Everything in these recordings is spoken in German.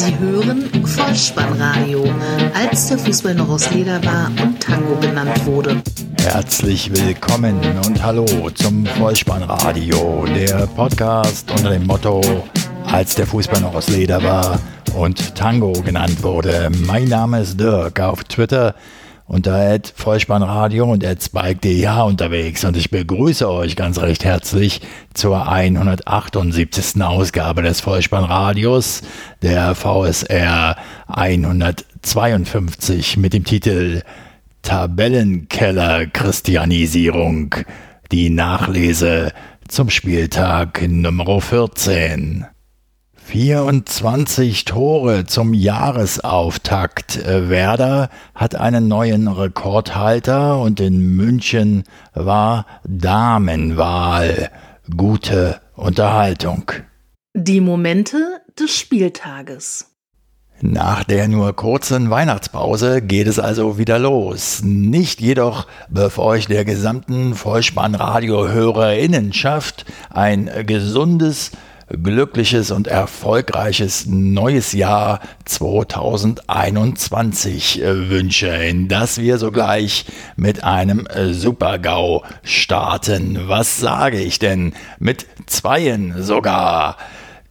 Sie hören Vollspannradio, als der Fußball noch aus Leder war und Tango genannt wurde. Herzlich willkommen und hallo zum Vollspannradio, der Podcast unter dem Motto, als der Fußball noch aus Leder war und Tango genannt wurde. Mein Name ist Dirk auf Twitter unter Vollspannradio und spike.dh unterwegs und ich begrüße euch ganz recht herzlich zur 178. Ausgabe des Vollspannradios, der VSR 152 mit dem Titel Tabellenkeller Christianisierung, die Nachlese zum Spieltag Nummer 14. 24 Tore zum Jahresauftakt. Äh, Werder hat einen neuen Rekordhalter und in München war Damenwahl. Gute Unterhaltung. Die Momente des Spieltages. Nach der nur kurzen Weihnachtspause geht es also wieder los. Nicht jedoch, bevor euch der gesamten Vollspannradio-Hörerinnenschaft ein gesundes, glückliches und erfolgreiches neues Jahr 2021 äh, wünsche, in das wir sogleich mit einem äh, Super-GAU starten. Was sage ich denn? Mit Zweien sogar.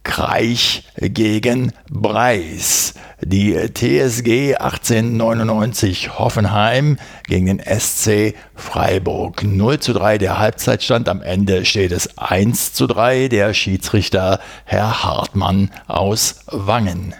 Kreich gegen Breis. Die TSG 1899 Hoffenheim gegen den SC Freiburg. 0 zu 3 der Halbzeitstand. Am Ende steht es 1 zu 3. Der Schiedsrichter Herr Hartmann aus Wangen.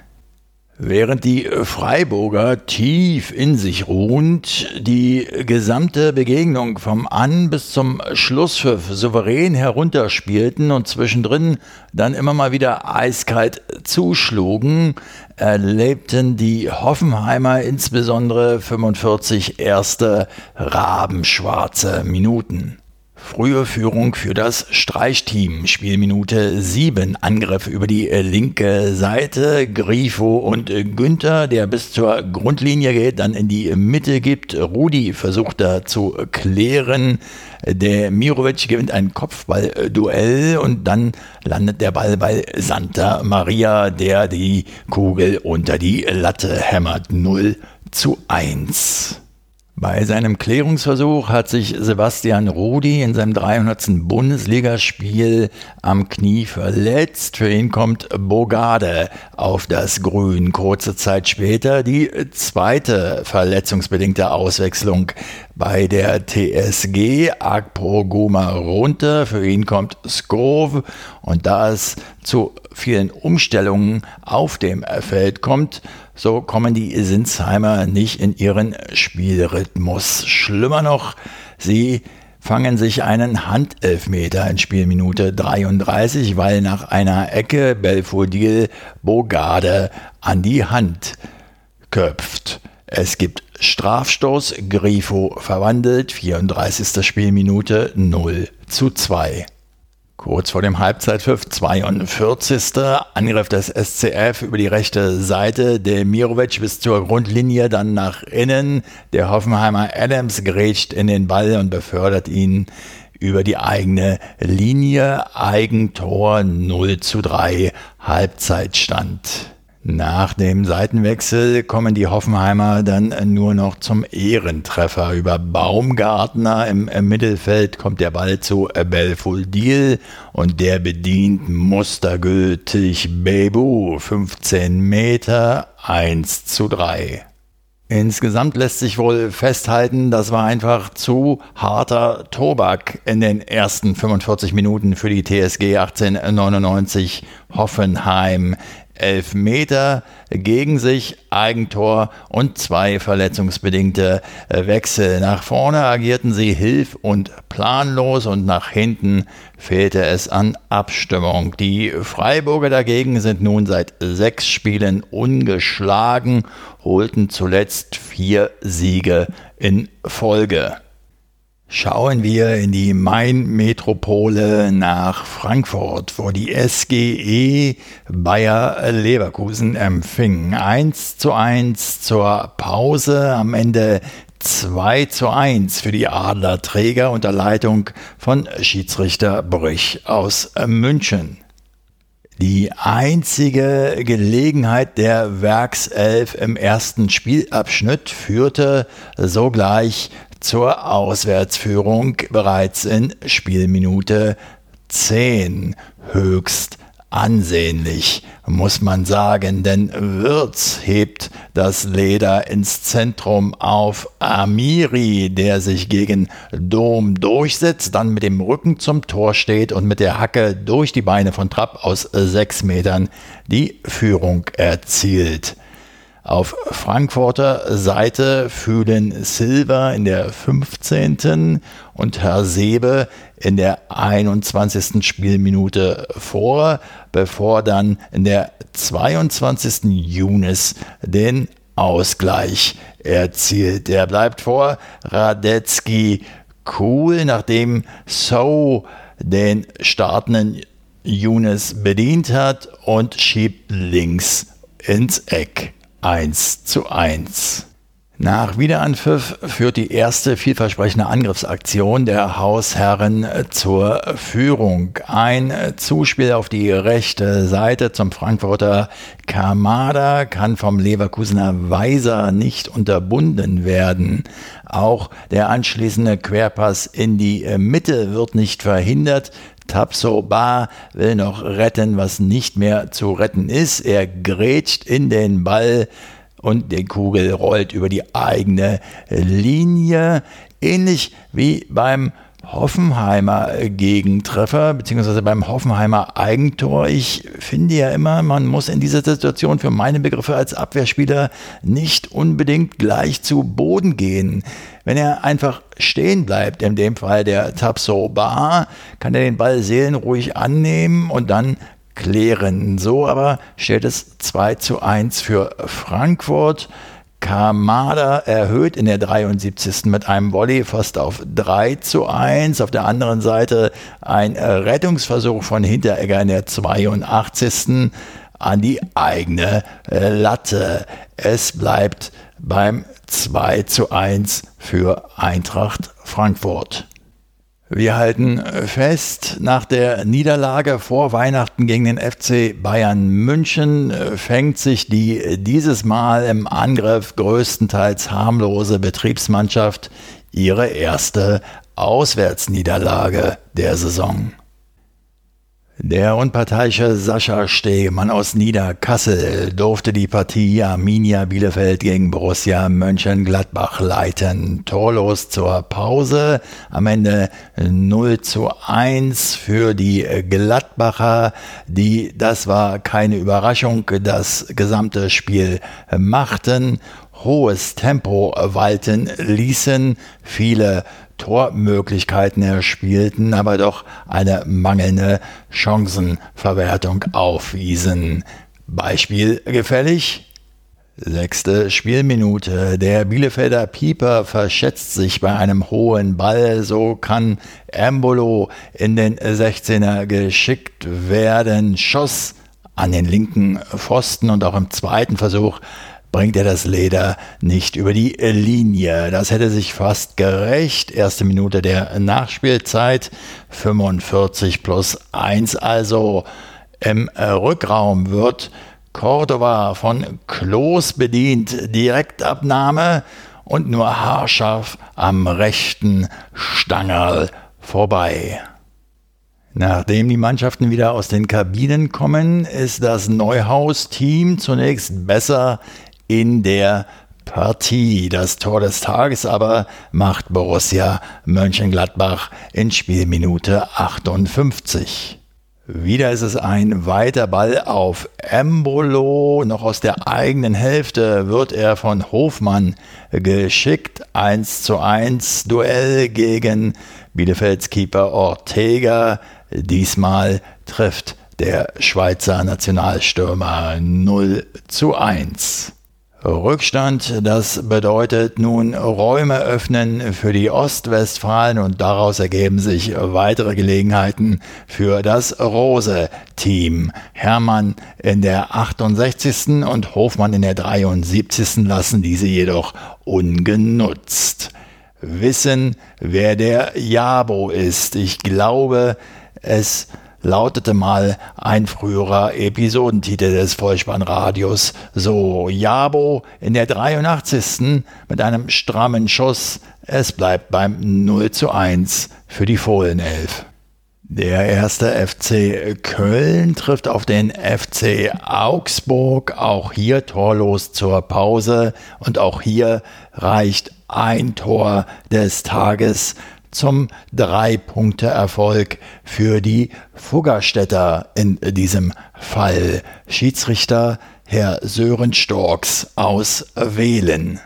Während die Freiburger tief in sich ruhend die gesamte Begegnung vom An- bis zum Schlusspfiff souverän herunterspielten und zwischendrin dann immer mal wieder eiskalt zuschlugen, erlebten die Hoffenheimer insbesondere 45 erste rabenschwarze Minuten. Frühe Führung für das Streichteam. Spielminute 7. Angriff über die linke Seite. Grifo und Günther, der bis zur Grundlinie geht, dann in die Mitte gibt. Rudi versucht da zu klären. Der Mirovic gewinnt ein Kopfballduell und dann landet der Ball bei Santa Maria, der die Kugel unter die Latte hämmert. 0 zu 1. Bei seinem Klärungsversuch hat sich Sebastian Rudi in seinem 300. Bundesligaspiel am Knie verletzt. Für ihn kommt Bogade auf das Grün. Kurze Zeit später die zweite verletzungsbedingte Auswechslung bei der TSG. Agpro Guma runter. Für ihn kommt Skov. Und da es zu vielen Umstellungen auf dem Feld kommt, so kommen die Sinsheimer nicht in ihren Spielrhythmus. Schlimmer noch, sie fangen sich einen Handelfmeter in Spielminute 33, weil nach einer Ecke Belfodil Bogarde an die Hand köpft. Es gibt Strafstoß, Grifo verwandelt, 34. Spielminute 0 zu 2. Kurz vor dem Halbzeitpfiff, 42. Angriff des SCF über die rechte Seite. Demirovic bis zur Grundlinie, dann nach innen. Der Hoffenheimer Adams grätscht in den Ball und befördert ihn über die eigene Linie. Eigentor 0 zu 3, Halbzeitstand. Nach dem Seitenwechsel kommen die Hoffenheimer dann nur noch zum Ehrentreffer. Über Baumgartner im Mittelfeld kommt der Ball zu Belfodil und der bedient mustergültig Bebu. 15 Meter, 1 zu 3. Insgesamt lässt sich wohl festhalten, das war einfach zu harter Tobak in den ersten 45 Minuten für die TSG 1899 Hoffenheim. Elfmeter gegen sich, Eigentor und zwei verletzungsbedingte äh, Wechsel. Nach vorne agierten sie hilf- und planlos und nach hinten fehlte es an Abstimmung. Die Freiburger dagegen sind nun seit sechs Spielen ungeschlagen, holten zuletzt vier Siege in Folge. Schauen wir in die Main-Metropole nach Frankfurt, wo die SGE Bayer Leverkusen empfing. 1 zu 1 zur Pause, am Ende 2 zu 1 für die Adlerträger unter Leitung von Schiedsrichter Brüch aus München. Die einzige Gelegenheit der Werkself im ersten Spielabschnitt führte sogleich zur Auswärtsführung bereits in Spielminute 10 höchst ansehnlich, muss man sagen, denn Wirz hebt das Leder ins Zentrum auf Amiri, der sich gegen Dom durchsetzt, dann mit dem Rücken zum Tor steht und mit der Hacke durch die Beine von Trapp aus sechs Metern die Führung erzielt. Auf Frankfurter Seite fühlen Silva in der 15. und Herr Sebe in der 21. Spielminute vor, bevor dann in der 22. Junis den Ausgleich erzielt. Der bleibt vor Radetzky cool, nachdem So den startenden Junis bedient hat und schiebt links ins Eck. 1 zu 1. Nach Wiederanpfiff führt die erste vielversprechende Angriffsaktion der Hausherren zur Führung. Ein Zuspiel auf die rechte Seite zum Frankfurter Kamada kann vom Leverkusener Weiser nicht unterbunden werden. Auch der anschließende Querpass in die Mitte wird nicht verhindert. Tapso Bar will noch retten, was nicht mehr zu retten ist. Er grätscht in den Ball und die Kugel rollt über die eigene Linie. Ähnlich wie beim Hoffenheimer Gegentreffer, beziehungsweise beim Hoffenheimer Eigentor. Ich finde ja immer, man muss in dieser Situation für meine Begriffe als Abwehrspieler nicht unbedingt gleich zu Boden gehen. Wenn er einfach stehen bleibt, in dem Fall der Tapso Bar, kann er den Ball seelenruhig annehmen und dann klären. So aber steht es 2 zu 1 für Frankfurt. Kamada erhöht in der 73. mit einem Volley fast auf 3 zu 1. Auf der anderen Seite ein Rettungsversuch von Hinteregger in der 82. an die eigene Latte. Es bleibt beim 2 zu 1 für Eintracht Frankfurt. Wir halten fest, nach der Niederlage vor Weihnachten gegen den FC Bayern München fängt sich die dieses Mal im Angriff größtenteils harmlose Betriebsmannschaft ihre erste Auswärtsniederlage der Saison. Der unparteiische Sascha Stegemann aus Niederkassel durfte die Partie Arminia Bielefeld gegen Borussia Mönchengladbach leiten. Torlos zur Pause, am Ende 0 zu 1 für die Gladbacher, die, das war keine Überraschung, das gesamte Spiel machten hohes Tempo walten ließen, viele Tormöglichkeiten erspielten, aber doch eine mangelnde Chancenverwertung aufwiesen. Beispiel gefällig? Sechste Spielminute. Der Bielefelder Pieper verschätzt sich bei einem hohen Ball. So kann Embolo in den 16er geschickt werden. Schoss an den linken Pfosten und auch im zweiten Versuch bringt er das Leder nicht über die Linie. Das hätte sich fast gerecht. Erste Minute der Nachspielzeit, 45 plus 1 also. Im Rückraum wird Cordova von Klos bedient. Direktabnahme und nur haarscharf am rechten Stangerl vorbei. Nachdem die Mannschaften wieder aus den Kabinen kommen, ist das Neuhaus-Team zunächst besser in der Partie. Das Tor des Tages aber macht Borussia Mönchengladbach in Spielminute 58. Wieder ist es ein weiter Ball auf Embolo. Noch aus der eigenen Hälfte wird er von Hofmann geschickt. 1 zu 1 Duell gegen Bielefelds Keeper Ortega. Diesmal trifft der Schweizer Nationalstürmer 0 zu 1. Rückstand, das bedeutet nun Räume öffnen für die Ostwestfalen und daraus ergeben sich weitere Gelegenheiten für das Rose-Team. Hermann in der 68. und Hofmann in der 73. lassen diese jedoch ungenutzt. Wissen, wer der Jabo ist. Ich glaube, es lautete mal ein früherer Episodentitel des Vollspannradios. So, Jabo in der 83. mit einem strammen Schuss. Es bleibt beim 0 zu 1 für die Fohlenelf. Der erste FC Köln trifft auf den FC Augsburg, auch hier torlos zur Pause und auch hier reicht ein Tor des Tages zum Drei-Punkte-Erfolg für die Fuggerstädter in diesem Fall. Schiedsrichter Herr Sören Storks aus Wählen.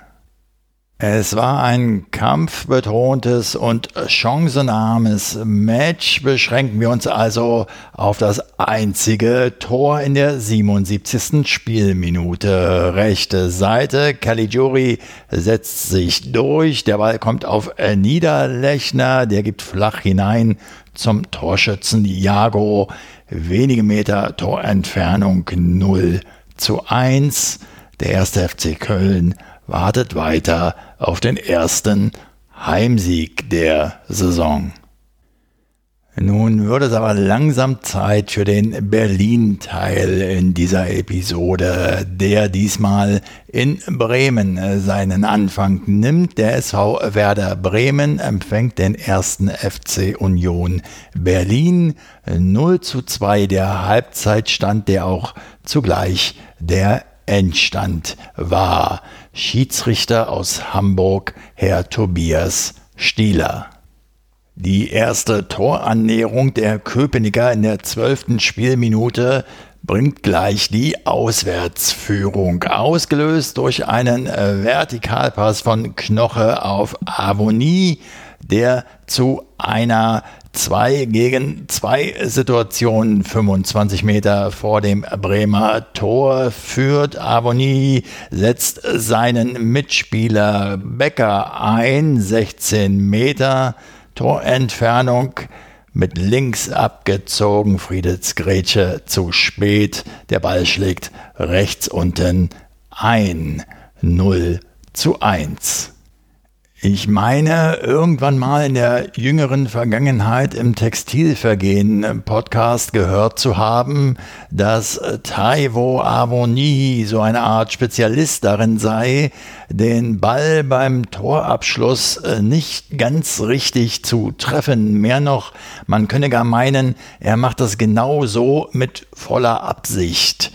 Es war ein kampfbetontes und chancenarmes Match. Beschränken wir uns also auf das einzige Tor in der 77. Spielminute. Rechte Seite. Caligiuri setzt sich durch. Der Ball kommt auf Niederlechner. Der gibt flach hinein zum Torschützen Jago. Wenige Meter Torentfernung 0 zu 1. Der erste FC Köln wartet weiter auf den ersten Heimsieg der Saison. Nun wird es aber langsam Zeit für den Berlin-Teil in dieser Episode, der diesmal in Bremen seinen Anfang nimmt. Der SV Werder Bremen empfängt den ersten FC Union Berlin 0 zu 2 der Halbzeitstand, der auch zugleich der Endstand war. Schiedsrichter aus Hamburg, Herr Tobias Stieler. Die erste Torannäherung der Köpenicker in der zwölften Spielminute bringt gleich die Auswärtsführung, ausgelöst durch einen äh, Vertikalpass von Knoche auf Avonie, der zu einer 2 gegen 2 Situation 25 Meter vor dem Bremer Tor führt. Avoni setzt seinen Mitspieler Becker ein, 16 Meter Torentfernung mit links abgezogen. Friedels Grätsche zu spät. Der Ball schlägt rechts unten ein. 0 zu 1. Ich meine, irgendwann mal in der jüngeren Vergangenheit im Textilvergehen-Podcast gehört zu haben, dass Taiwo Avoni so eine Art Spezialist darin sei, den Ball beim Torabschluss äh, nicht ganz richtig zu treffen. Mehr noch, man könne gar meinen, er macht das genau so mit voller Absicht.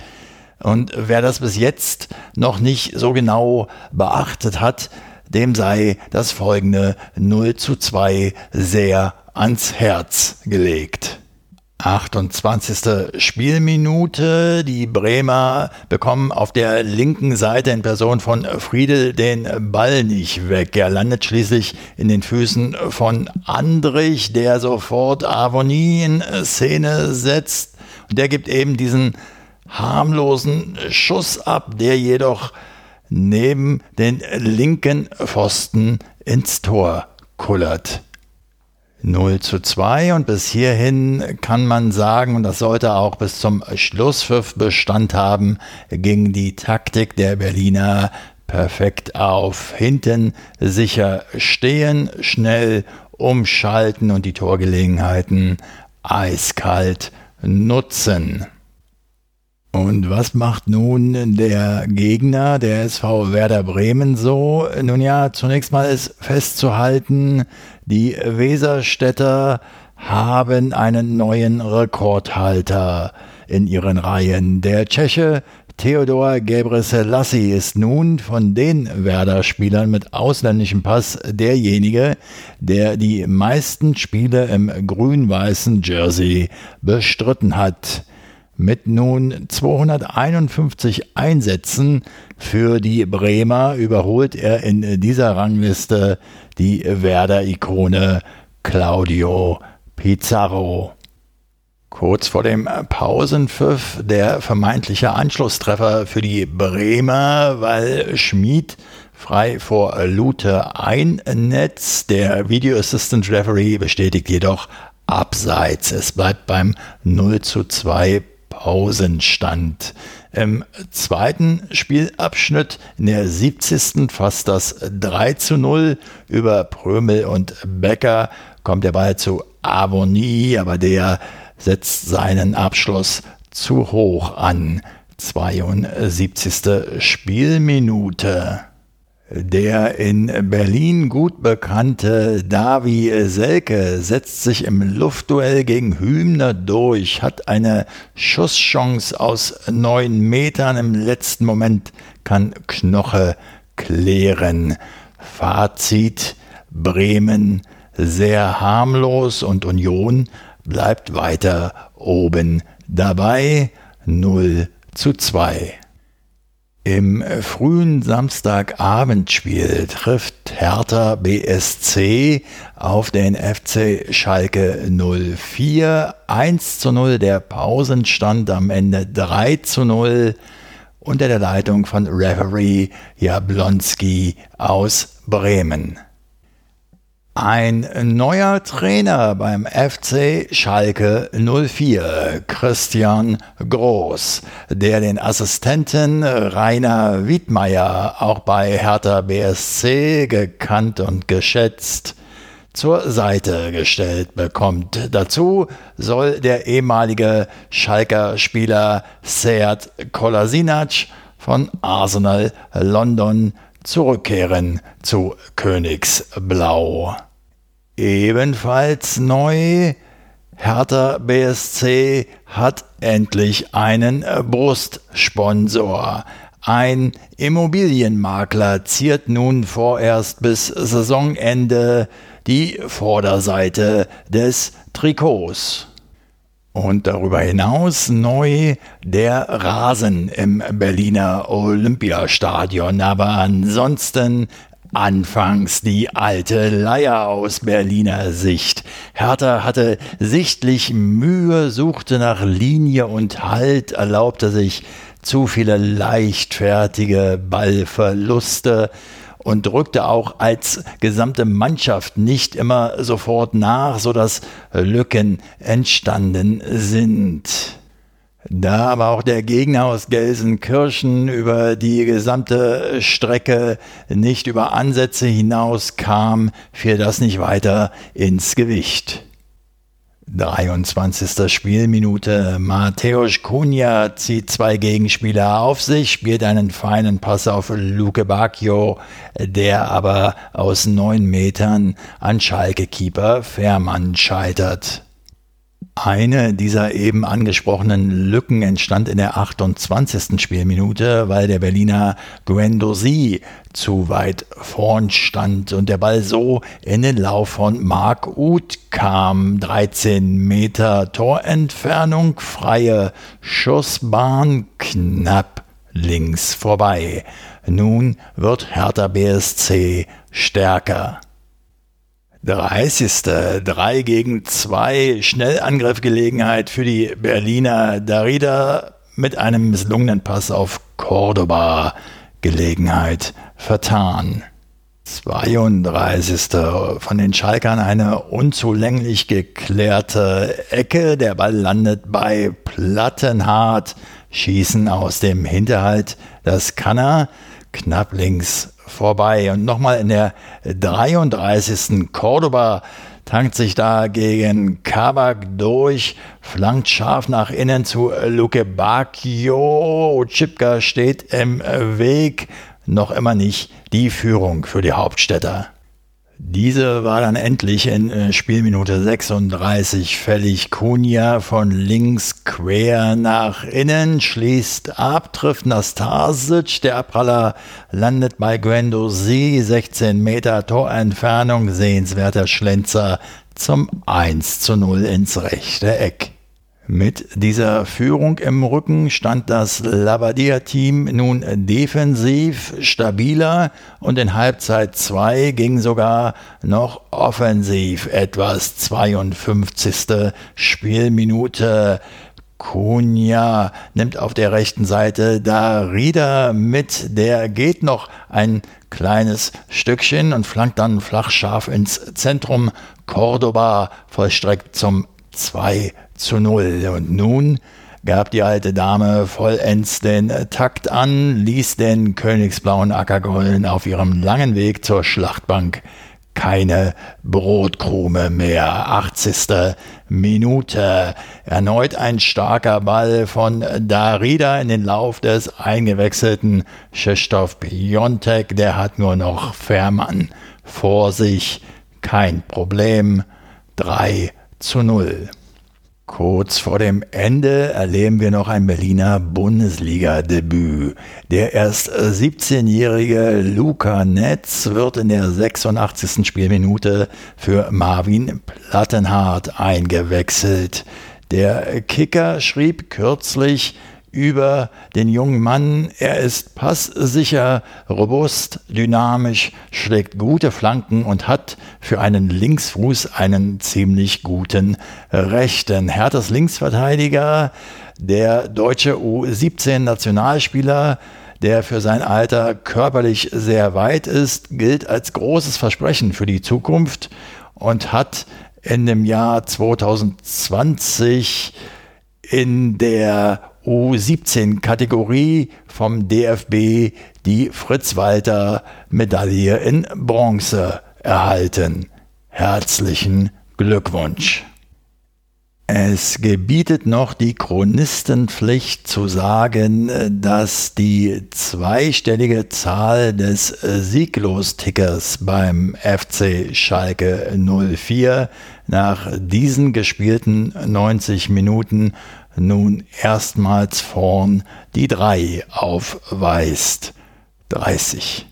Und wer das bis jetzt noch nicht so genau beachtet hat, dem sei das folgende 0 zu 2 sehr ans Herz gelegt. 28. Spielminute. Die Bremer bekommen auf der linken Seite in Person von Friedel den Ball nicht weg. Er landet schließlich in den Füßen von Andrich, der sofort Avonie in Szene setzt. Und der gibt eben diesen harmlosen Schuss ab, der jedoch neben den linken Pfosten ins Tor kullert. 0 zu 2 und bis hierhin kann man sagen, und das sollte auch bis zum Schlusspfiff Bestand haben, ging die Taktik der Berliner perfekt auf. Hinten sicher stehen, schnell umschalten und die Torgelegenheiten eiskalt nutzen. Und was macht nun der Gegner, der SV Werder Bremen so? Nun ja, zunächst mal ist festzuhalten, die Weserstädter haben einen neuen Rekordhalter in ihren Reihen. Der Tscheche Theodor Gebrselassie ist nun von den Werder-Spielern mit ausländischem Pass derjenige, der die meisten Spiele im grün-weißen Jersey bestritten hat mit nun 251 Einsätzen für die Bremer überholt er in dieser Rangliste die Werder-Ikone Claudio Pizarro. Kurz vor dem Pausenpfiff der vermeintliche Anschlusstreffer für die Bremer, weil Schmid frei vor Lute einnetzt. Der Video Assistant Referee bestätigt jedoch abseits. Es bleibt beim 0 zu 2 Pausenstand. Im zweiten Spielabschnitt in der 70. fast das 3 zu 0 über Prömel und Becker kommt der Ball zu Avonie, aber der setzt seinen Abschluss zu hoch an. 72. Spielminute. Der in Berlin gut bekannte Davi Selke setzt sich im Luftduell gegen Hübner durch, hat eine Schusschance aus neun Metern. Im letzten Moment kann Knoche klären. Fazit Bremen sehr harmlos und Union bleibt weiter oben dabei 0 zu 2. Im frühen Samstagabendspiel trifft Hertha BSC auf den FC Schalke 04. 1 zu 0 der Pausenstand am Ende 3 zu 0 unter der Leitung von Referee Jablonski aus Bremen. Ein neuer Trainer beim FC Schalke 04, Christian Groß, der den Assistenten Rainer Wiedmeier, auch bei Hertha BSC gekannt und geschätzt, zur Seite gestellt bekommt. Dazu soll der ehemalige Schalker Spieler Sead Kolasinac von Arsenal London zurückkehren zu Königsblau. Ebenfalls neu, Hertha BSC hat endlich einen Brustsponsor. Ein Immobilienmakler ziert nun vorerst bis Saisonende die Vorderseite des Trikots. Und darüber hinaus neu der Rasen im Berliner Olympiastadion. Aber ansonsten Anfangs die alte Leier aus Berliner Sicht. Hertha hatte sichtlich Mühe, suchte nach Linie und Halt, erlaubte sich zu viele leichtfertige Ballverluste und drückte auch als gesamte Mannschaft nicht immer sofort nach, sodass Lücken entstanden sind. Da aber auch der Gegner aus Gelsenkirchen über die gesamte Strecke nicht über Ansätze hinaus kam, fiel das nicht weiter ins Gewicht. 23. Spielminute. Mateusz Kunja zieht zwei Gegenspieler auf sich, spielt einen feinen Pass auf Luke Bacchio, der aber aus neun Metern an Schalke-Keeper Fährmann scheitert. Eine dieser eben angesprochenen Lücken entstand in der 28. Spielminute, weil der Berliner Guendouzi zu weit vorn stand und der Ball so in den Lauf von Marc Uth kam. 13 Meter Torentfernung, freie Schussbahn, knapp links vorbei. Nun wird Hertha BSC stärker. 30. 3 gegen 2 Schnellangriffgelegenheit für die Berliner Darida mit einem misslungenen Pass auf Cordoba. Gelegenheit vertan. 32. von den Schalkern eine unzulänglich geklärte Ecke. Der Ball landet bei Plattenhardt. Schießen aus dem Hinterhalt. Das kann er. Knapp links vorbei. Und nochmal in der 33. Cordoba tankt sich da gegen Kabak durch, flankt scharf nach innen zu Luke Bacchio. Chipka steht im Weg. Noch immer nicht die Führung für die Hauptstädter. Diese war dann endlich in äh, Spielminute 36 fällig. Kunja von links quer nach innen, schließt ab, trifft Nastasic. Der Abpraller landet bei Guendouzi, 16 Meter Torentfernung, sehenswerter Schlenzer zum 1 zu 0 ins rechte Eck. Mit dieser Führung im Rücken stand das Labadia-Team nun defensiv stabiler und in Halbzeit 2 ging sogar noch offensiv etwas. 52. Spielminute. Kunja nimmt auf der rechten Seite Darida mit, der geht noch ein kleines Stückchen und flankt dann flach scharf ins Zentrum. Cordoba vollstreckt zum 2 zu 0. Und nun gab die alte Dame vollends den Takt an, ließ den königsblauen Ackergollen auf ihrem langen Weg zur Schlachtbank keine Brotkrume mehr. 80. Minute. Erneut ein starker Ball von Darida in den Lauf des eingewechselten Krzysztof Piontek. Der hat nur noch Fährmann vor sich. Kein Problem. 3 zu 0. Kurz vor dem Ende erleben wir noch ein Berliner Bundesliga-Debüt. Der erst 17-jährige Luca Netz wird in der 86. Spielminute für Marvin Plattenhardt eingewechselt. Der Kicker schrieb kürzlich, über den jungen Mann. Er ist passsicher, robust, dynamisch, schlägt gute Flanken und hat für einen Linksfuß einen ziemlich guten rechten. Herthas Linksverteidiger, der deutsche U17-Nationalspieler, der für sein Alter körperlich sehr weit ist, gilt als großes Versprechen für die Zukunft und hat in dem Jahr 2020 in der U17-Kategorie vom DFB die Fritz-Walter-Medaille in Bronze erhalten. Herzlichen Glückwunsch. Es gebietet noch die Chronistenpflicht zu sagen, dass die zweistellige Zahl des Sieglostickers beim FC Schalke 04 nach diesen gespielten 90 Minuten nun erstmals vorn die 3 aufweist. 30.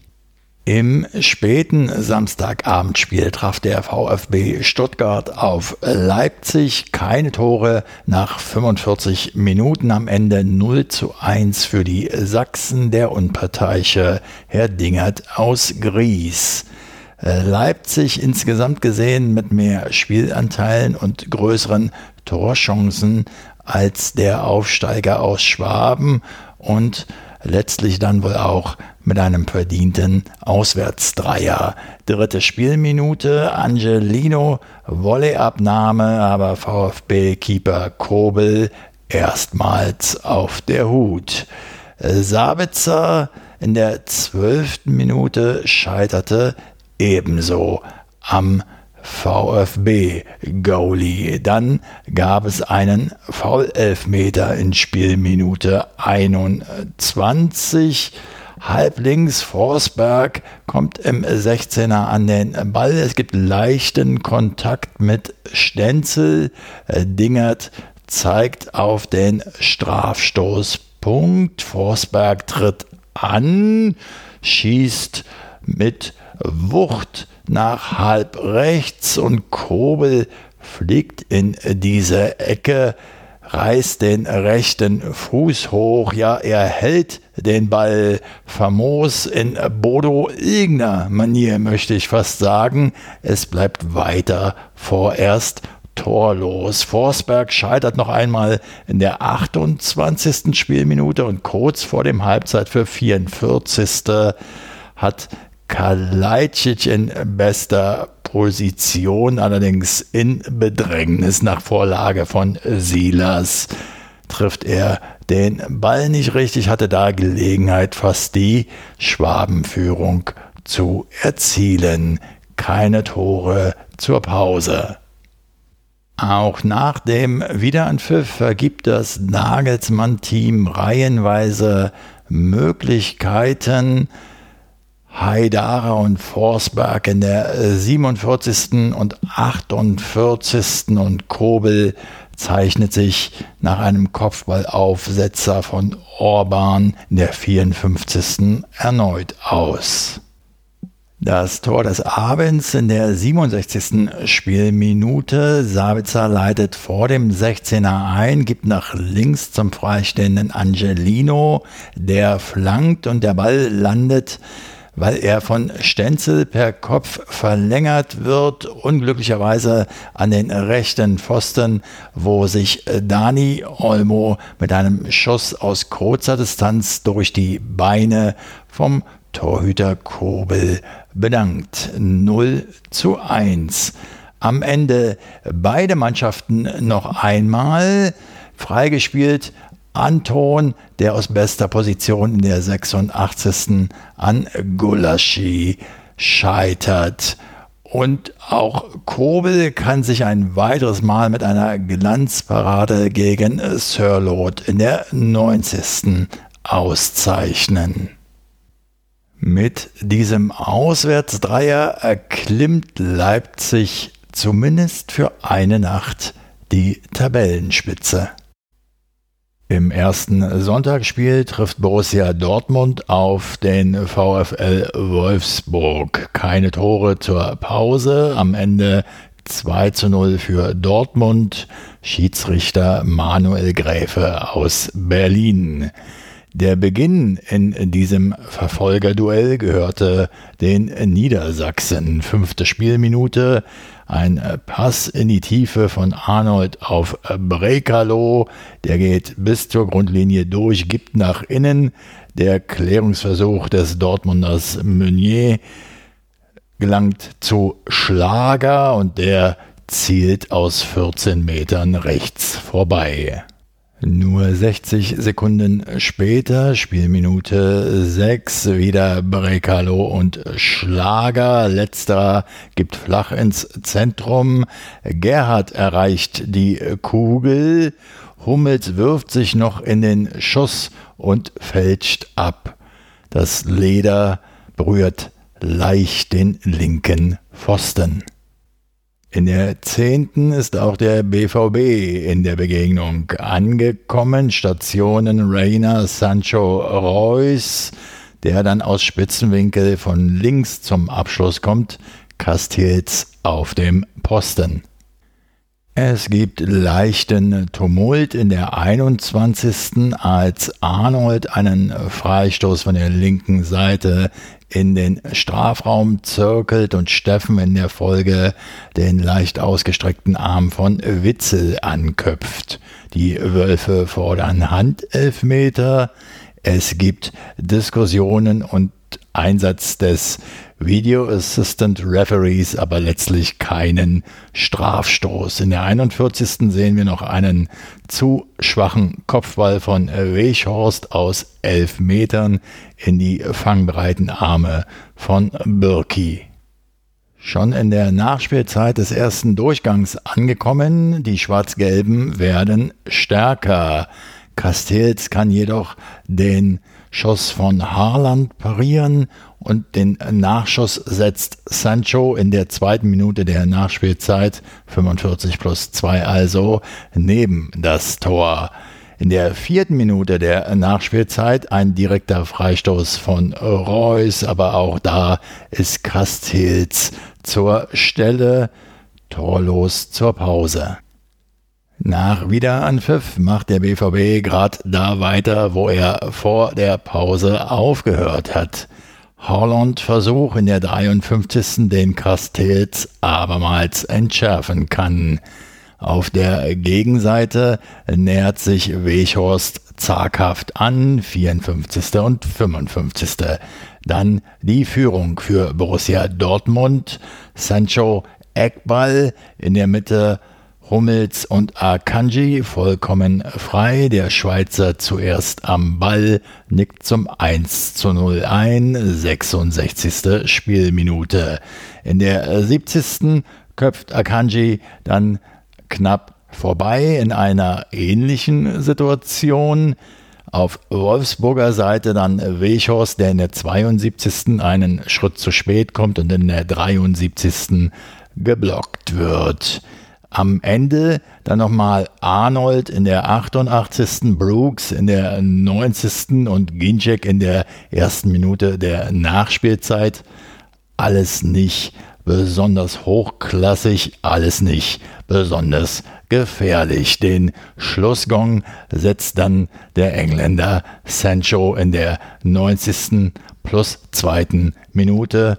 Im späten Samstagabendspiel traf der VfB Stuttgart auf Leipzig keine Tore nach 45 Minuten am Ende 0 zu 1 für die Sachsen der unparteiische Herr Dingert aus Gries. Leipzig insgesamt gesehen mit mehr Spielanteilen und größeren Torchancen als der Aufsteiger aus Schwaben und letztlich dann wohl auch mit einem verdienten Auswärtsdreier. Dritte Spielminute, Angelino, Volleyabnahme, aber VfB-Keeper Kobel erstmals auf der Hut. Sabitzer in der zwölften Minute scheiterte ebenso am VfB-Goalie. Dann gab es einen Foul-Elfmeter in Spielminute 21. Halblinks Forsberg kommt im 16er an den Ball. Es gibt leichten Kontakt mit Stenzel. Dingert zeigt auf den Strafstoßpunkt. Forsberg tritt an, schießt mit Wucht nach halb rechts und Kobel fliegt in diese Ecke, reißt den rechten Fuß hoch, ja, er hält den Ball famos in Bodo irgendeiner Manier, möchte ich fast sagen. Es bleibt weiter vorerst torlos. Forsberg scheitert noch einmal in der 28. Spielminute und kurz vor dem Halbzeit für 44. hat Kalajdzic in bester Position, allerdings in Bedrängnis nach Vorlage von Silas. Trifft er den Ball nicht richtig, hatte da Gelegenheit, fast die Schwabenführung zu erzielen. Keine Tore zur Pause. Auch nach dem Wiederanpfiff vergibt das Nagelsmann-Team reihenweise Möglichkeiten, Haidara und Forsberg in der 47. und 48. und Kobel zeichnet sich nach einem Kopfballaufsetzer von Orban in der 54. erneut aus. Das Tor des Abends in der 67. Spielminute. Sabitzer leitet vor dem 16er ein, gibt nach links zum freistehenden Angelino, der flankt und der Ball landet weil er von Stenzel per Kopf verlängert wird, unglücklicherweise an den rechten Pfosten, wo sich Dani Olmo mit einem Schuss aus kurzer Distanz durch die Beine vom Torhüter Kobel bedankt. 0 zu 1. Am Ende beide Mannschaften noch einmal freigespielt Anton, der aus bester Position in der 86. an Gulaschi scheitert. Und auch Kobel kann sich ein weiteres Mal mit einer Glanzparade gegen Sirlot in der 90. auszeichnen. Mit diesem Auswärtsdreier erklimmt Leipzig zumindest für eine Nacht die Tabellenspitze. Im ersten Sonntagsspiel trifft Borussia Dortmund auf den VfL Wolfsburg. Keine Tore zur Pause. Am Ende 2 zu 0 für Dortmund. Schiedsrichter Manuel Gräfe aus Berlin. Der Beginn in diesem Verfolgerduell gehörte den Niedersachsen. Fünfte Spielminute. Ein Pass in die Tiefe von Arnold auf Brekalo. Der geht bis zur Grundlinie durch, gibt nach innen. Der Klärungsversuch des Dortmunders Meunier gelangt zu Schlager und der zielt aus 14 Metern rechts vorbei. Nur 60 Sekunden später, Spielminute 6, wieder Brekalo und Schlager. Letzterer gibt flach ins Zentrum. Gerhard erreicht die Kugel. Hummels wirft sich noch in den Schuss und fälscht ab. Das Leder berührt leicht den linken Pfosten. In der zehnten ist auch der BVB in der Begegnung angekommen. Stationen Reina Sancho Reus, der dann aus Spitzenwinkel von links zum Abschluss kommt. Castells auf dem Posten. Es gibt leichten Tumult in der 21. als Arnold einen Freistoß von der linken Seite in den Strafraum zirkelt und Steffen in der Folge den leicht ausgestreckten Arm von Witzel anköpft. Die Wölfe fordern Handelfmeter. Es gibt Diskussionen und Einsatz des Video Assistant Referees, aber letztlich keinen Strafstoß. In der 41. sehen wir noch einen zu schwachen Kopfball von Weichhorst aus elf Metern in die fangbreiten Arme von Birki. Schon in der Nachspielzeit des ersten Durchgangs angekommen, die Schwarz-Gelben werden stärker. Castells kann jedoch den Schuss von Haaland parieren und den Nachschuss setzt Sancho in der zweiten Minute der Nachspielzeit, 45 plus 2 also, neben das Tor. In der vierten Minute der Nachspielzeit ein direkter Freistoß von Reus, aber auch da ist Castells zur Stelle, torlos zur Pause. Nach Wiederanpfiff macht der BVB gerade da weiter, wo er vor der Pause aufgehört hat. Holland Versuch in der 53. den Castells abermals entschärfen kann. Auf der Gegenseite nähert sich Weghorst zaghaft an, 54. und 55. Dann die Führung für Borussia Dortmund, Sancho Eckball in der Mitte Hummels und Akanji vollkommen frei. Der Schweizer zuerst am Ball nickt zum 1 zu 0 ein. 66. Spielminute. In der 70. köpft Akanji dann knapp vorbei in einer ähnlichen Situation. Auf Wolfsburger Seite dann Weghorst, der in der 72. einen Schritt zu spät kommt und in der 73. geblockt wird. Am Ende dann nochmal Arnold in der 88. Brooks in der 90. und Ginczek in der ersten Minute der Nachspielzeit. Alles nicht besonders hochklassig, alles nicht besonders gefährlich. Den Schlussgong setzt dann der Engländer Sancho in der 90. plus zweiten Minute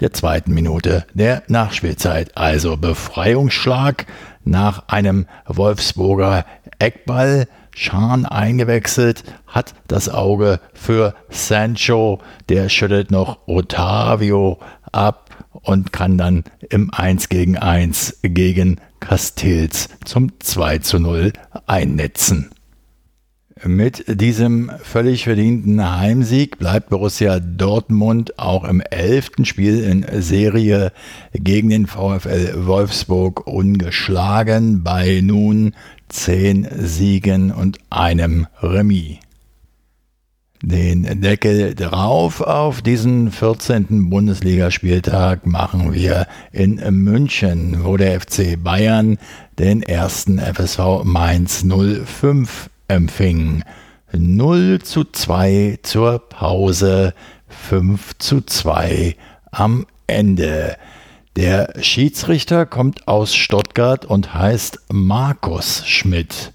der zweiten Minute der Nachspielzeit. Also Befreiungsschlag nach einem Wolfsburger Eckball. Schan eingewechselt, hat das Auge für Sancho, der schüttelt noch Otavio ab und kann dann im 1 gegen 1 gegen Castells zum 2 zu 0 einnetzen. Mit diesem völlig verdienten Heimsieg bleibt Borussia Dortmund auch im elften Spiel in Serie gegen den VfL Wolfsburg ungeschlagen bei nun zehn Siegen und einem Remis. Den Deckel drauf auf diesen 14. Bundesligaspieltag machen wir in München, wo der FC Bayern den ersten FSV Mainz 05 empfing. 0 zu 2 zur Pause, 5 zu 2 am Ende. Der Schiedsrichter kommt aus Stuttgart und heißt Markus Schmidt.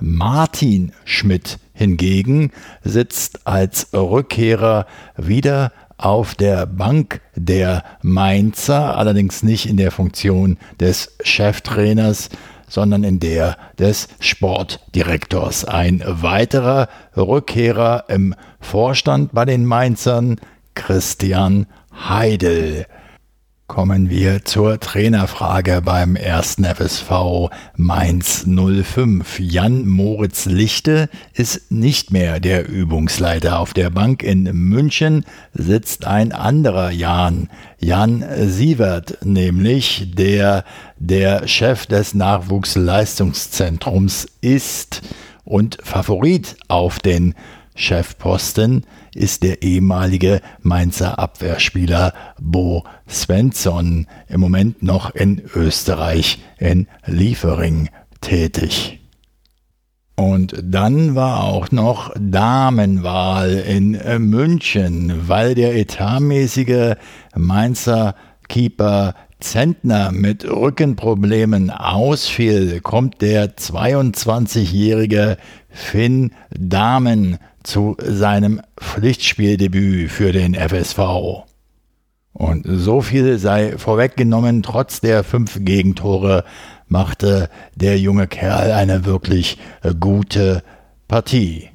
Martin Schmidt hingegen sitzt als Rückkehrer wieder auf der Bank der Mainzer, allerdings nicht in der Funktion des Cheftrainers, sondern in der des Sportdirektors. Ein weiterer Rückkehrer im Vorstand bei den Mainzern, Christian Heidel. Kommen wir zur Trainerfrage beim ersten FSV Mainz 05. Jan Moritz Lichte ist nicht mehr der Übungsleiter. Auf der Bank in München sitzt ein anderer Jan, Jan Sievert, nämlich der der Chef des Nachwuchsleistungszentrums ist und Favorit auf den Chefposten ist der ehemalige Mainzer Abwehrspieler Bo Svensson, im Moment noch in Österreich in Liefering tätig. Und dann war auch noch Damenwahl in München, weil der etatmäßige Mainzer Keeper Zentner mit Rückenproblemen ausfiel, kommt der 22-jährige Finn Dahmen zu seinem Pflichtspieldebüt für den FSV. Und so viel sei vorweggenommen, trotz der fünf Gegentore machte der junge Kerl eine wirklich gute Partie.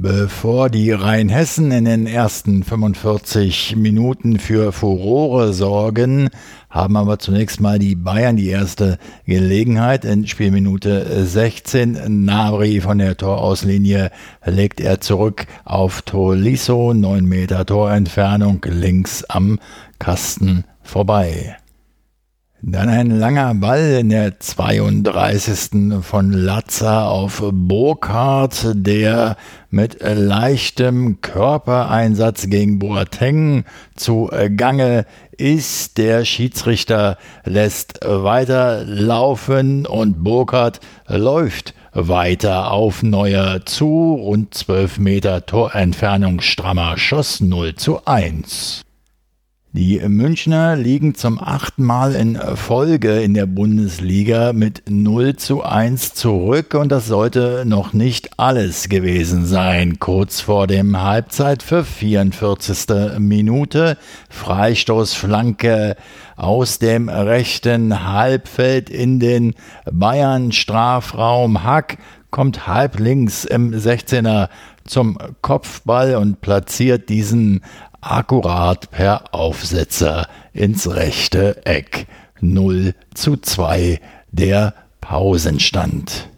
Bevor die Rheinhessen in den ersten 45 Minuten für Furore sorgen, haben aber zunächst mal die Bayern die erste Gelegenheit. In Spielminute 16 Nabri von der Torauslinie legt er zurück auf Tolisso, 9 Meter Torentfernung links am Kasten vorbei. Dann ein langer Ball in der 32. von Latza auf Burkhardt, der mit leichtem Körpereinsatz gegen Boateng zu Gange ist. Der Schiedsrichter lässt weiterlaufen und Burkhardt läuft weiter auf Neuer zu. Rund 12 Meter Torentfernung, strammer Schuss 0 zu 1. Die Münchner liegen zum achten Mal in Folge in der Bundesliga mit 0 zu 1 zurück und das sollte noch nicht alles gewesen sein. Kurz vor dem Halbzeit für 44. Minute Freistoßflanke aus dem rechten Halbfeld in den Bayern Strafraum. Hack kommt halb links im 16er zum Kopfball und platziert diesen akkurat per Aufsetzer ins rechte Eck. 0 zu 2 der Pausenstand.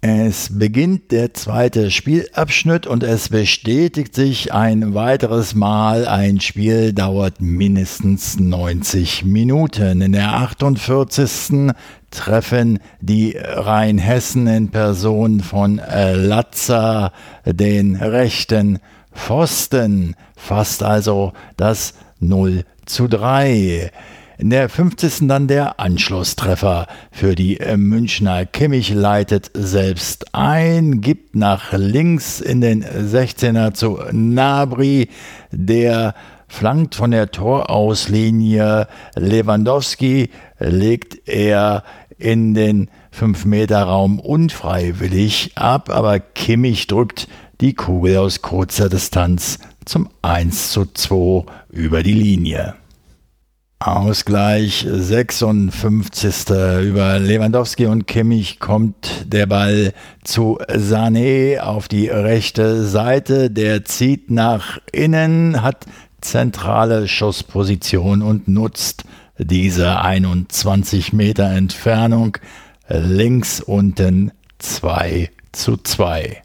Es beginnt der zweite Spielabschnitt und es bestätigt sich ein weiteres Mal, ein Spiel dauert mindestens 90 Minuten. In der 48. treffen die Rheinhessen in Person von Latza den rechten Pfosten fast also das 0 zu 3. In der 50. dann der Anschlusstreffer für die Münchner. Kimmich leitet selbst ein, gibt nach links in den 16er zu Nabri, der flankt von der Torauslinie Lewandowski, legt er in den 5-Meter-Raum unfreiwillig ab, aber Kimmich drückt die Kugel aus kurzer Distanz zum 1 zu 2 über die Linie. Ausgleich 56. Über Lewandowski und Kimmich kommt der Ball zu Sané auf die rechte Seite. Der zieht nach innen, hat zentrale Schussposition und nutzt diese 21 Meter Entfernung links unten 2 zu 2.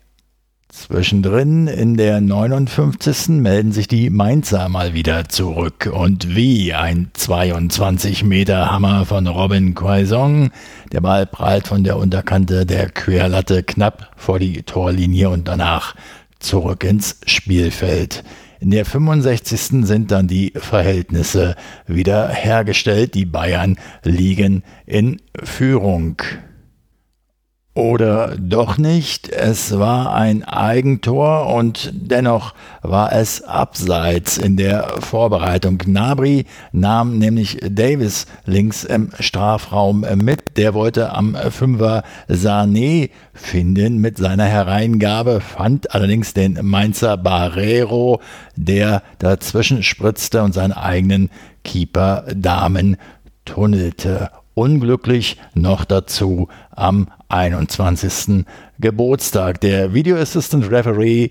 Zwischendrin in der 59. melden sich die Mainzer mal wieder zurück und wie ein 22 Meter Hammer von Robin Quaison. Der Ball prallt von der Unterkante der Querlatte knapp vor die Torlinie und danach zurück ins Spielfeld. In der 65. sind dann die Verhältnisse wieder hergestellt. Die Bayern liegen in Führung. Oder doch nicht, es war ein Eigentor und dennoch war es abseits in der Vorbereitung. Gnabry nahm nämlich Davis links im Strafraum mit. Der wollte am Fünfer Sané finden mit seiner Hereingabe, fand allerdings den Mainzer Barrero, der dazwischen spritzte und seinen eigenen Keeper Damen tunnelte unglücklich noch dazu am 21. Geburtstag. Der Video Assistant Referee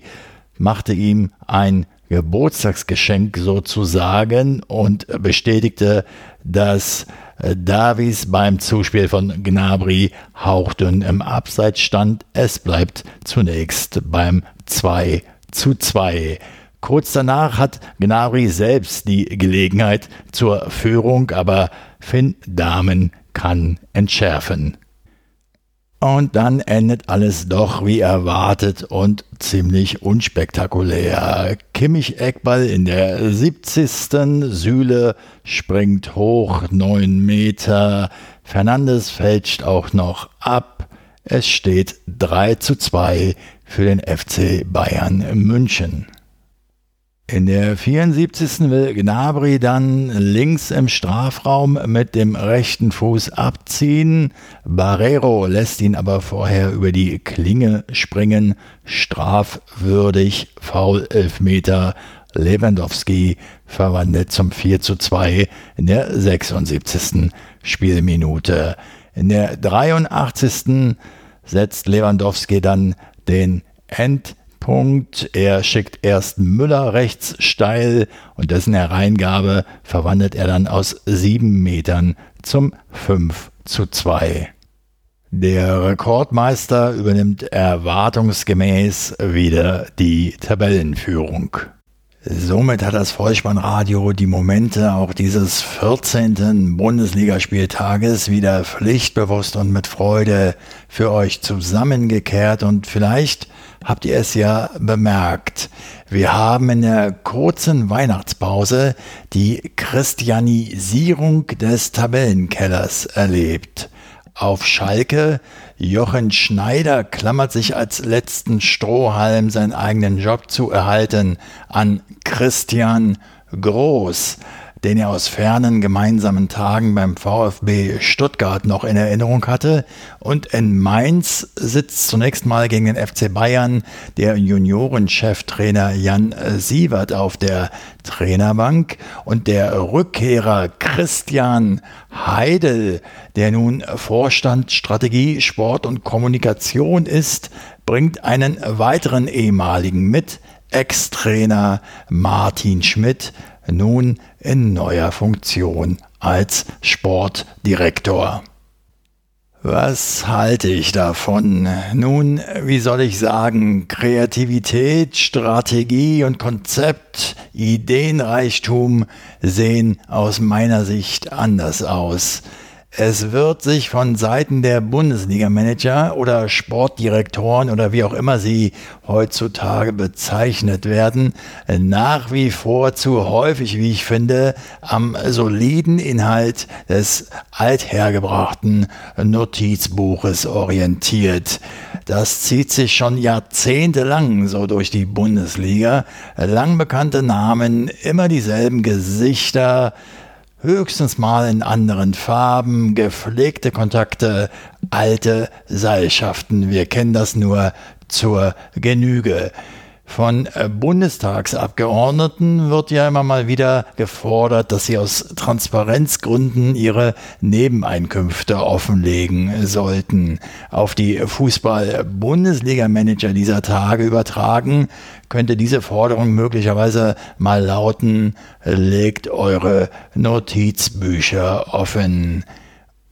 machte ihm ein Geburtstagsgeschenk sozusagen und bestätigte, dass Davies beim Zuspiel von Gnabry hauchdünn im Abseits stand. Es bleibt zunächst beim 2 zu 2. Kurz danach hat Gnabry selbst die Gelegenheit zur Führung, aber Finn Damen kann entschärfen. Und dann endet alles doch wie erwartet und ziemlich unspektakulär. Kimmich Eckball in der 70. Sühle springt hoch 9 Meter. Fernandes fälscht auch noch ab. Es steht 3 zu 2 für den FC Bayern München. In der 74. will Gnabry dann links im Strafraum mit dem rechten Fuß abziehen. Barrero lässt ihn aber vorher über die Klinge springen. Strafwürdig, Foul Elfmeter. Lewandowski verwandelt zum 4 zu 2 in der 76. Spielminute. In der 83. setzt Lewandowski dann den End Punkt. Er schickt erst Müller rechts steil und dessen Hereingabe verwandelt er dann aus sieben Metern zum 5 zu 2. Der Rekordmeister übernimmt erwartungsgemäß wieder die Tabellenführung. Somit hat das Vollspannradio die Momente auch dieses 14. Bundesligaspieltages wieder pflichtbewusst und mit Freude für euch zusammengekehrt und vielleicht habt ihr es ja bemerkt. Wir haben in der kurzen Weihnachtspause die Christianisierung des Tabellenkellers erlebt. Auf Schalke Jochen Schneider klammert sich als letzten Strohhalm seinen eigenen Job zu erhalten an Christian Groß den er aus fernen gemeinsamen Tagen beim VfB Stuttgart noch in Erinnerung hatte. Und in Mainz sitzt zunächst mal gegen den FC Bayern der Juniorencheftrainer Jan Sievert auf der Trainerbank und der Rückkehrer Christian Heidel, der nun Vorstand Strategie, Sport und Kommunikation ist, bringt einen weiteren ehemaligen mit, Ex-Trainer Martin Schmidt, nun in neuer Funktion als Sportdirektor. Was halte ich davon? Nun, wie soll ich sagen, Kreativität, Strategie und Konzept, Ideenreichtum sehen aus meiner Sicht anders aus. Es wird sich von Seiten der Bundesliga-Manager oder Sportdirektoren oder wie auch immer sie heutzutage bezeichnet werden, nach wie vor zu häufig, wie ich finde, am soliden Inhalt des althergebrachten Notizbuches orientiert. Das zieht sich schon jahrzehntelang so durch die Bundesliga. Lang bekannte Namen, immer dieselben Gesichter, höchstens mal in anderen Farben, gepflegte Kontakte, alte Seilschaften. Wir kennen das nur zur Genüge. Von äh, Bundestagsabgeordneten wird ja immer mal wieder gefordert, dass sie aus Transparenzgründen ihre Nebeneinkünfte offenlegen sollten. Auf die Fußball-Bundesliga-Manager dieser Tage übertragen, könnte diese Forderung möglicherweise mal lauten, legt eure Notizbücher offen.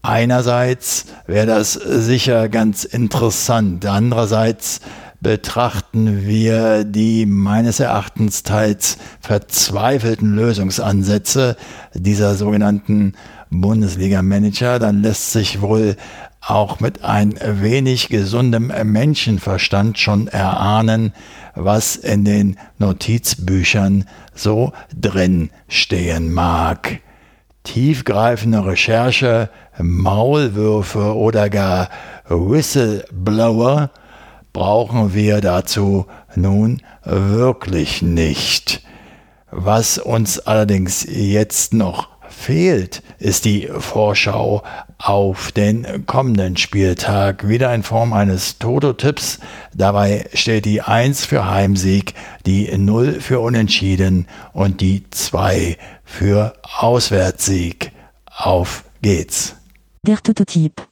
Einerseits wäre das sicher ganz interessant. Andererseits betrachten wir die meines Erachtens teils verzweifelten Lösungsansätze dieser sogenannten Bundesliga-Manager, dann lässt sich wohl auch mit ein wenig gesundem Menschenverstand schon erahnen, was in den Notizbüchern so drin stehen mag. Tiefgreifende Recherche, Maulwürfe oder gar Whistleblower brauchen wir dazu nun wirklich nicht. Was uns allerdings jetzt noch fehlt, ist die Vorschau auf den kommenden Spieltag. Wieder in Form eines Toto-Tipps. Dabei steht die 1 für Heimsieg, die 0 für Unentschieden und die 2 für Auswärtssieg. Auf geht's. Der Toto-Tipp.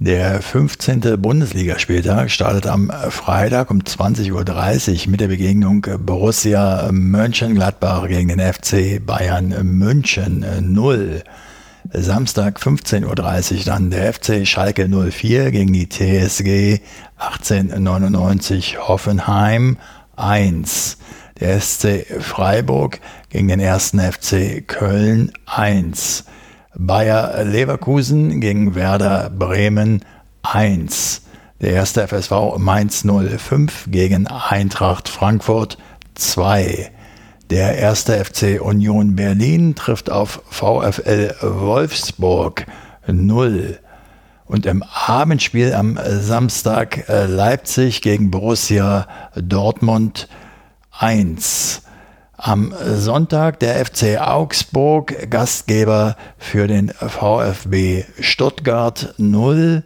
Der 15. Bundesligaspieltag startet am Freitag um 20.30 Uhr mit der Begegnung Borussia Mönchengladbach gegen den FC Bayern München 0. Samstag 15.30 Uhr dann der FC Schalke 04 gegen die TSG 1899 Hoffenheim 1. Der SC Freiburg gegen den 1. FC Köln 1. Bayer Leverkusen gegen Werder Bremen 1. Der erste FSV Mainz 05 gegen Eintracht Frankfurt 2. Der erste FC Union Berlin trifft auf VfL Wolfsburg 0. Und im Abendspiel am Samstag äh, Leipzig gegen Borussia Dortmund 1. Am Sonntag der FC Augsburg, Gastgeber für den VfB Stuttgart 0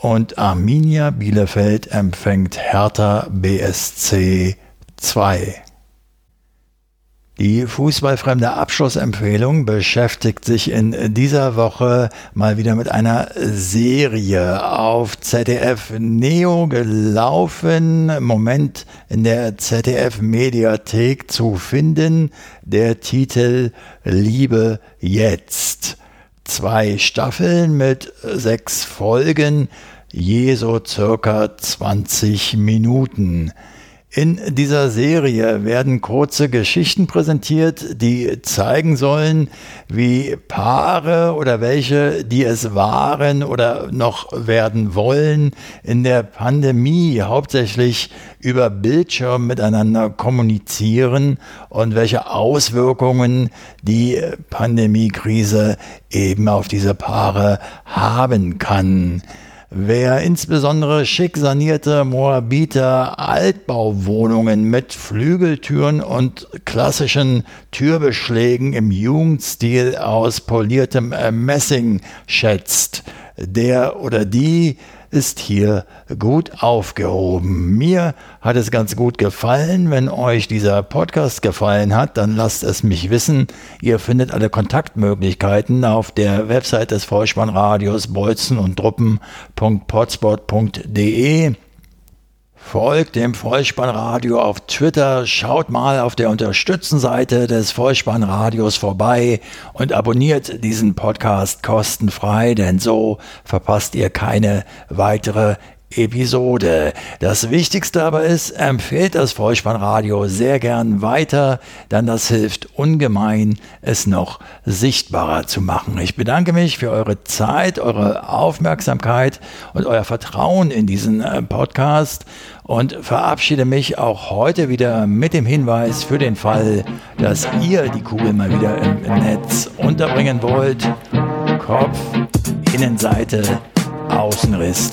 und Arminia Bielefeld empfängt Hertha BSC 2. Die fußballfremde Abschlussempfehlung beschäftigt sich in dieser Woche mal wieder mit einer Serie auf ZDF Neo gelaufen, im Moment in der ZDF Mediathek zu finden, der Titel Liebe jetzt. Zwei Staffeln mit sechs Folgen, je so circa 20 Minuten. In dieser Serie werden kurze Geschichten präsentiert, die zeigen sollen, wie Paare oder welche, die es waren oder noch werden wollen, in der Pandemie hauptsächlich über Bildschirm miteinander kommunizieren und welche Auswirkungen die Pandemiekrise eben auf diese Paare haben kann. Wer insbesondere schick sanierte Moabiter Altbauwohnungen mit Flügeltüren und klassischen Türbeschlägen im Jugendstil aus poliertem Messing schätzt, der oder die ist hier gut aufgehoben. Mir hat es ganz gut gefallen. Wenn euch dieser Podcast gefallen hat, dann lasst es mich wissen. Ihr findet alle Kontaktmöglichkeiten auf der Website des Vollspannradios bolzen und truppen.potspot.de. Folgt dem Vollspannradio auf Twitter, schaut mal auf der Unterstützenseite des Vollspannradios vorbei und abonniert diesen Podcast kostenfrei, denn so verpasst ihr keine weitere Episode. Das Wichtigste aber ist, empfehlt das Vollspannradio sehr gern weiter, denn das hilft ungemein, es noch sichtbarer zu machen. Ich bedanke mich für eure Zeit, eure Aufmerksamkeit und euer Vertrauen in diesen äh, Podcast und verabschiede mich auch heute wieder mit dem Hinweis für den Fall, dass ihr die Kugel mal wieder im Netz unterbringen wollt. Kopf, Innenseite, Außenriss